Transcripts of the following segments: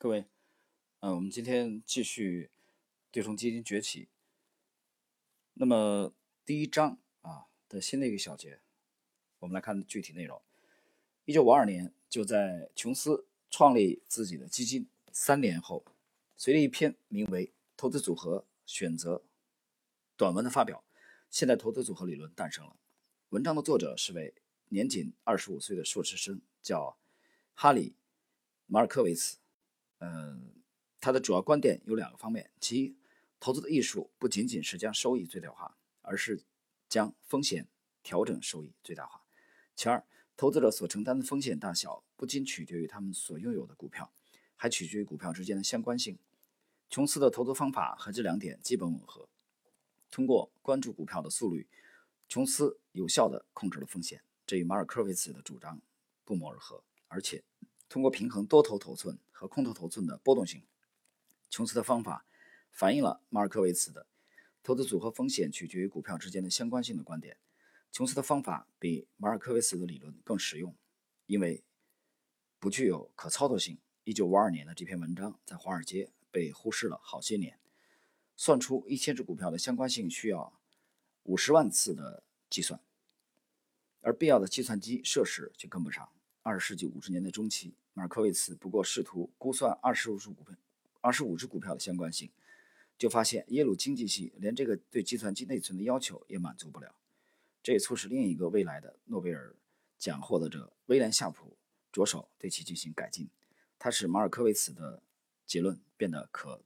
各位，呃，我们今天继续对冲基金崛起。那么第一章啊的新的一个小节，我们来看具体内容。一九五二年，就在琼斯创立自己的基金三年后，随着一篇名为《投资组合选择》短文的发表，现代投资组合理论诞生了。文章的作者是位年仅二十五岁的硕士生，叫哈里·马尔科维茨。嗯，他的主要观点有两个方面：其一，投资的艺术不仅仅是将收益最大化，而是将风险调整收益最大化；其二，投资者所承担的风险大小不仅取决于他们所拥有的股票，还取决于股票之间的相关性。琼斯的投资方法和这两点基本吻合。通过关注股票的速率，琼斯有效地控制了风险，这与马尔科维茨的主张不谋而合，而且。通过平衡多头头寸和空头头寸的波动性，琼斯的方法反映了马尔科维茨的投资组合风险取决于股票之间的相关性的观点。琼斯的方法比马尔科维茨的理论更实用，因为不具有可操作性。一九五二年的这篇文章在华尔街被忽视了好些年。算出一千只股票的相关性需要五十万次的计算，而必要的计算机设施却跟不上。二十世纪五十年代中期，马尔科维茨不过试图估算二十五只股票、二十五只股票的相关性，就发现耶鲁经济系连这个对计算机内存的要求也满足不了。这也促使另一个未来的诺贝尔奖获得者威廉夏普着手对其进行改进，他使马尔科维茨的结论变得可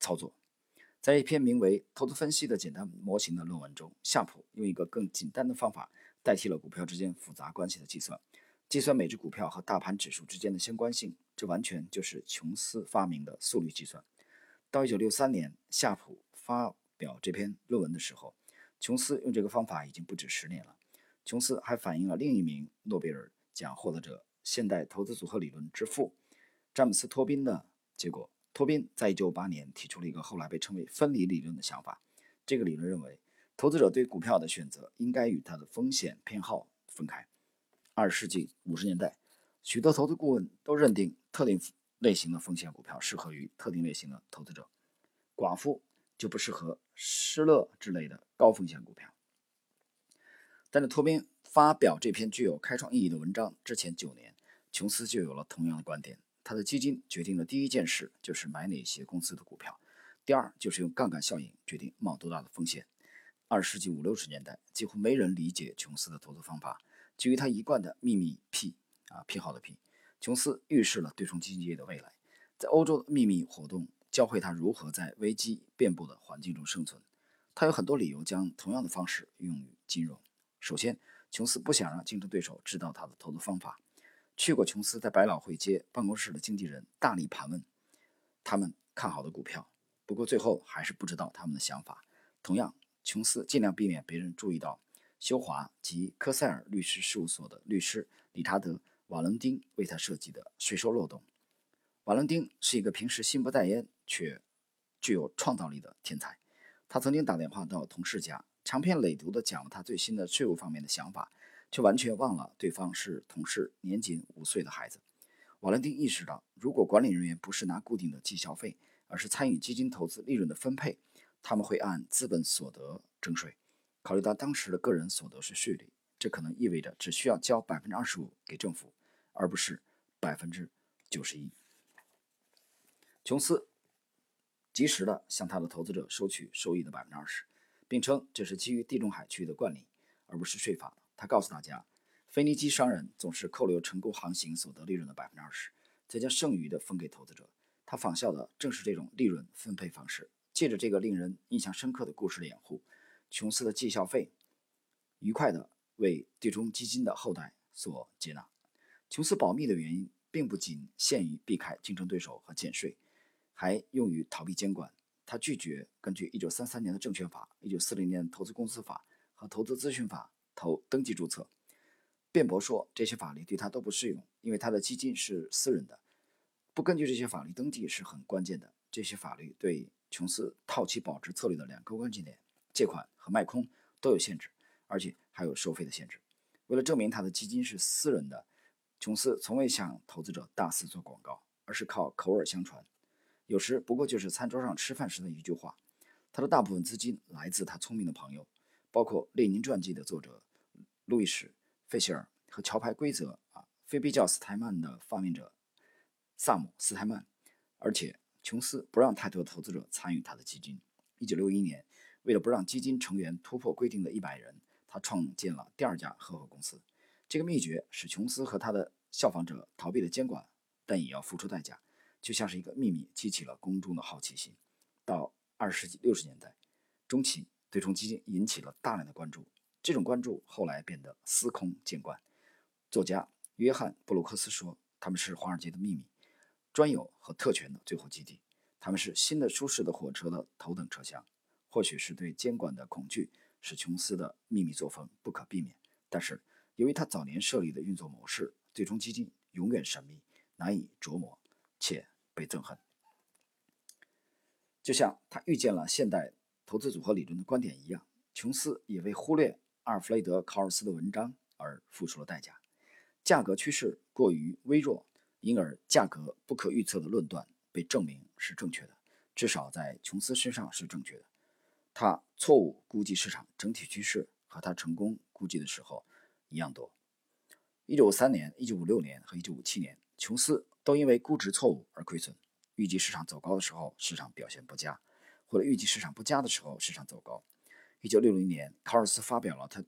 操作。在一篇名为《投资分析的简单模型》的论文中，夏普用一个更简单的方法代替了股票之间复杂关系的计算。计算每只股票和大盘指数之间的相关性，这完全就是琼斯发明的速率计算。到1963年，夏普发表这篇论文的时候，琼斯用这个方法已经不止十年了。琼斯还反映了另一名诺贝尔奖获得者、现代投资组合理论之父詹姆斯·托宾的结果。托宾在1958年提出了一个后来被称为分离理论的想法。这个理论认为，投资者对股票的选择应该与他的风险偏好分开。二十世纪五十年代，许多投资顾问都认定特定类型的风险股票适合于特定类型的投资者，寡妇就不适合施乐之类的高风险股票。但是托宾发表这篇具有开创意义的文章之前九年，琼斯就有了同样的观点。他的基金决定的第一件事就是买哪些公司的股票，第二就是用杠杆效应决定冒多大的风险。二十世纪五六十年代，几乎没人理解琼斯的投资方法。基于他一贯的秘密癖啊癖好的癖，琼斯预示了对冲基金业的未来。在欧洲的秘密活动教会他如何在危机遍布的环境中生存。他有很多理由将同样的方式用于金融。首先，琼斯不想让竞争对手知道他的投资方法。去过琼斯在百老汇街办公室的经纪人大力盘问他们看好的股票，不过最后还是不知道他们的想法。同样，琼斯尽量避免别人注意到。修华及科塞尔律师事务所的律师理查德·瓦伦丁为他设计的税收漏洞。瓦伦丁是一个平时心不在焉却具有创造力的天才。他曾经打电话到同事家，长篇累牍地讲了他最新的税务方面的想法，却完全忘了对方是同事年仅五岁的孩子。瓦伦丁意识到，如果管理人员不是拿固定的绩效费，而是参与基金投资利润的分配，他们会按资本所得征税。考虑到当时的个人所得税税率，这可能意味着只需要交百分之二十五给政府，而不是百分之九十一。琼斯及时的向他的投资者收取收益的百分之二十，并称这是基于地中海区域的惯例，而不是税法。他告诉大家，腓尼基商人总是扣留成功航行所得利润的百分之二十，再将剩余的分给投资者。他仿效的正是这种利润分配方式。借着这个令人印象深刻的故事的掩护。琼斯的绩效费愉快地为对冲基金的后代所接纳。琼斯保密的原因并不仅限于避开竞争对手和减税，还用于逃避监管。他拒绝根据1933年的证券法、1940年投资公司法和投资咨询法投登记注册，辩驳说这些法律对他都不适用，因为他的基金是私人的。不根据这些法律登记是很关键的。这些法律对琼斯套期保值策略的两个关键点。借款和卖空都有限制，而且还有收费的限制。为了证明他的基金是私人的，琼斯从未向投资者大肆做广告，而是靠口耳相传，有时不过就是餐桌上吃饭时的一句话。他的大部分资金来自他聪明的朋友，包括《列宁传记》的作者路易史·费希尔和桥牌规则啊非比较斯泰曼的发明者萨姆·斯泰曼。而且，琼斯不让太多投资者参与他的基金。一九六一年，为了不让基金成员突破规定的一百人，他创建了第二家合伙公司。这个秘诀使琼斯和他的效仿者逃避了监管，但也要付出代价，就像是一个秘密激起了公众的好奇心。到二十世纪六十年代中期，对冲基金引起了大量的关注，这种关注后来变得司空见惯。作家约翰·布鲁克斯说：“他们是华尔街的秘密、专有和特权的最后基地，他们是新的舒适的火车的头等车厢。”或许是对监管的恐惧使琼斯的秘密作风不可避免，但是由于他早年设立的运作模式，最终基金永远神秘、难以琢磨且被憎恨。就像他预见了现代投资组合理论的观点一样，琼斯也为忽略阿尔弗雷德·考尔斯的文章而付出了代价。价格趋势过于微弱，因而价格不可预测的论断被证明是正确的，至少在琼斯身上是正确的。他错误估计市场整体趋势和他成功估计的时候一样多。1953年、1956年和1957年，琼斯都因为估值错误而亏损。预计市场走高的时候，市场表现不佳；或者预计市场不佳的时候，市场走高。一九六零年，考尔斯发表了他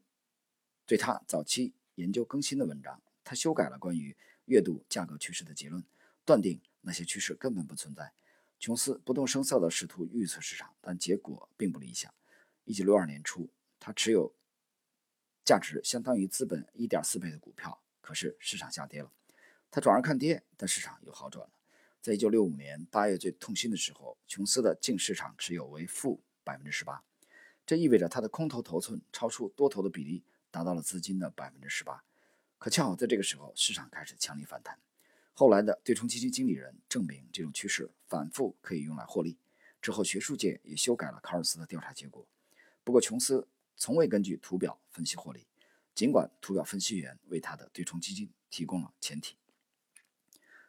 对他早期研究更新的文章，他修改了关于月度价格趋势的结论，断定那些趋势根本不存在。琼斯不动声色地试图预测市场，但结果并不理想。一九六二年初，他持有价值相当于资本一点四倍的股票，可是市场下跌了，他转而看跌，但市场又好转了。在一九六五年八月最痛心的时候，琼斯的净市场持有为负百分之十八，这意味着他的空头头寸超出多头的比例达到了资金的百分之十八。可恰好在这个时候，市场开始强力反弹。后来的对冲基金经理人证明这种趋势反复可以用来获利。之后，学术界也修改了卡尔斯的调查结果。不过，琼斯从未根据图表分析获利，尽管图表分析员为他的对冲基金提供了前提。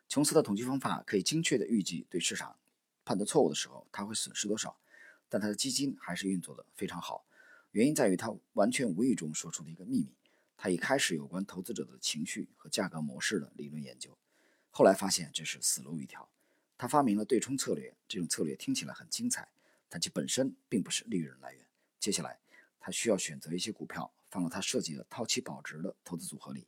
琼斯的统计方法可以精确地预计对市场判断错误的时候他会损失多少，但他的基金还是运作得非常好。原因在于他完全无意中说出了一个秘密：他已开始有关投资者的情绪和价格模式的理论研究。后来发现这是死路一条。他发明了对冲策略，这种策略听起来很精彩，但其本身并不是利润来源。接下来，他需要选择一些股票放到他设计的套期保值的投资组合里，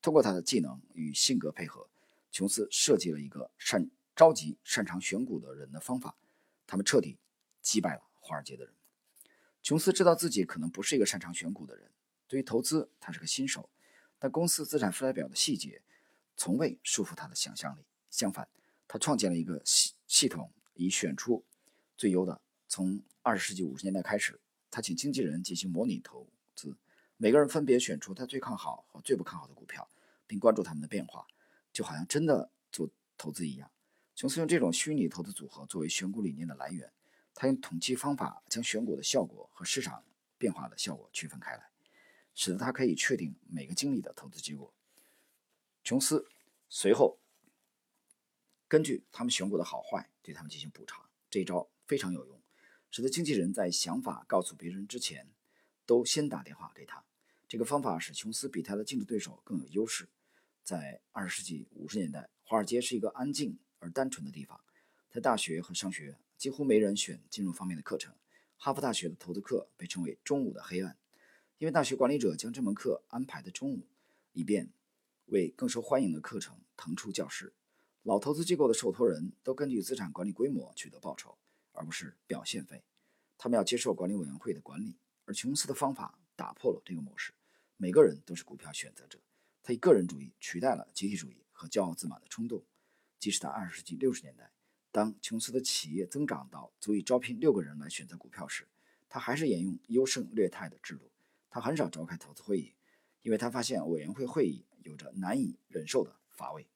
通过他的技能与性格配合。琼斯设计了一个善召集擅长选股的人的方法，他们彻底击败了华尔街的人。琼斯知道自己可能不是一个擅长选股的人，对于投资他是个新手，但公司资产负债表的细节从未束缚他的想象力。相反，他创建了一个系系统，以选出最优的。从二十世纪五十年代开始，他请经纪人进行模拟投资，每个人分别选出他最看好和最不看好的股票，并关注他们的变化。就好像真的做投资一样，琼斯用这种虚拟投资组合作为选股理念的来源。他用统计方法将选股的效果和市场变化的效果区分开来，使得他可以确定每个经理的投资结果。琼斯随后根据他们选股的好坏对他们进行补偿。这一招非常有用，使得经纪人在想法告诉别人之前都先打电话给他。这个方法使琼斯比他的竞争对手更有优势。在二十世纪五十年代，华尔街是一个安静而单纯的地方。在大学和商学，几乎没人选金融方面的课程。哈佛大学的投资课被称为“中午的黑暗”，因为大学管理者将这门课安排在中午，以便为更受欢迎的课程腾出教室。老投资机构的受托人都根据资产管理规模取得报酬，而不是表现费。他们要接受管理委员会的管理，而琼斯的方法打破了这个模式。每个人都是股票选择者。他以个人主义取代了集体主义和骄傲自满的冲动。即使在二十世纪六十年代，当琼斯的企业增长到足以招聘六个人来选择股票时，他还是沿用优胜劣汰的制度。他很少召开投资会议，因为他发现委员会会议有着难以忍受的乏味。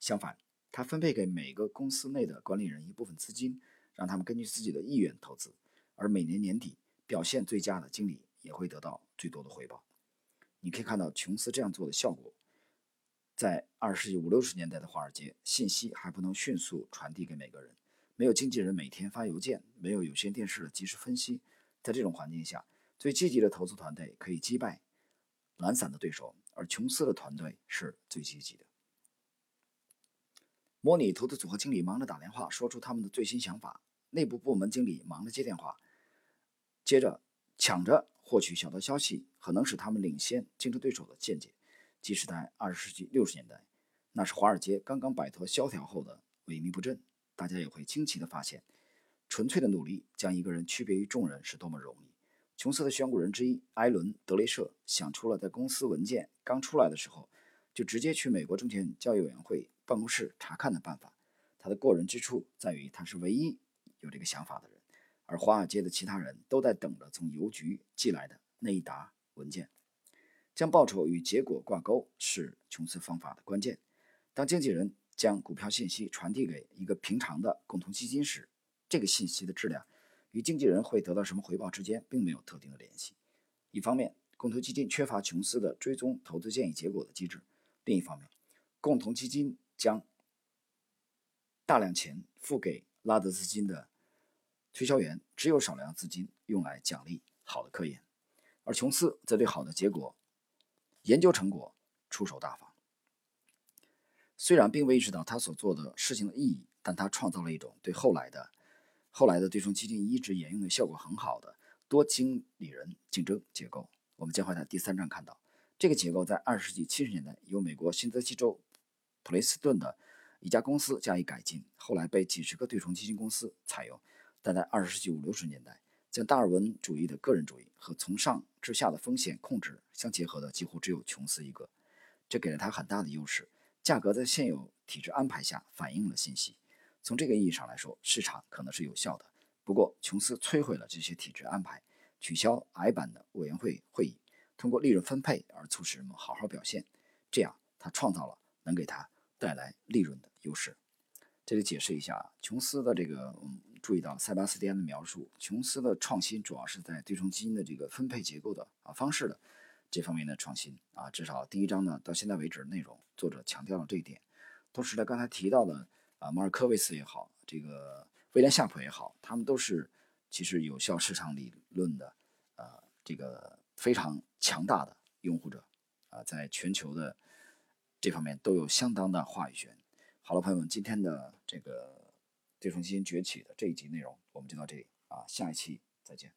相反，他分配给每个公司内的管理人一部分资金，让他们根据自己的意愿投资，而每年年底表现最佳的经理也会得到最多的回报。你可以看到琼斯这样做的效果，在二十世纪五六十年代的华尔街，信息还不能迅速传递给每个人，没有经纪人每天发邮件，没有有线电视的及时分析。在这种环境下，最积极的投资团队可以击败懒散的对手，而琼斯的团队是最积极的。模拟投资组合经理忙着打电话，说出他们的最新想法；内部部门经理忙着接电话，接着抢着获取小道消息，可能使他们领先竞争对手的见解。即使在二十世纪六十年代，那是华尔街刚刚摆脱萧条后的萎靡不振，大家也会惊奇地发现，纯粹的努力将一个人区别于众人是多么容易。琼斯的选股人之一埃伦·德雷舍想出了在公司文件刚出来的时候，就直接去美国证券交易委员会办公室查看的办法。他的过人之处在于，他是唯一有这个想法的人，而华尔街的其他人都在等着从邮局寄来的那一沓文件。将报酬与结果挂钩是琼斯方法的关键。当经纪人将股票信息传递给一个平常的共同基金时，这个信息的质量与经纪人会得到什么回报之间并没有特定的联系。一方面，共同基金缺乏琼斯的追踪投资建议结果的机制；另一方面，共同基金将大量钱付给拉德资金的推销员，只有少量资金用来奖励好的科研，而琼斯则对好的结果。研究成果出手大方，虽然并未意识到他所做的事情的意义，但他创造了一种对后来的后来的对冲基金一直沿用的效果很好的多经理人竞争结构。我们将会在第三章看到，这个结构在二十世纪七十年代由美国新泽西州普雷斯顿的一家公司加以改进，后来被几十个对冲基金公司采用，但在二十世纪五六十年代。将达尔文主义的个人主义和从上至下的风险控制相结合的，几乎只有琼斯一个。这给了他很大的优势。价格在现有体制安排下反映了信息。从这个意义上来说，市场可能是有效的。不过，琼斯摧毁了这些体制安排，取消矮板的委员会会议，通过利润分配而促使人们好好表现。这样，他创造了能给他带来利润的优势。这里解释一下琼斯的这个。嗯注意到塞巴斯蒂安的描述，琼斯的创新主要是在对冲基金的这个分配结构的啊方式的这方面的创新啊，至少第一章呢到现在为止内容，作者强调了这一点。同时呢，刚才提到的啊，马尔科维斯也好，这个威廉夏普也好，他们都是其实有效市场理论的呃这个非常强大的拥护者啊，在全球的这方面都有相当的话语权。好了，朋友们，今天的这个。对冲基金崛起的这一集内容，我们就到这里啊，下一期再见。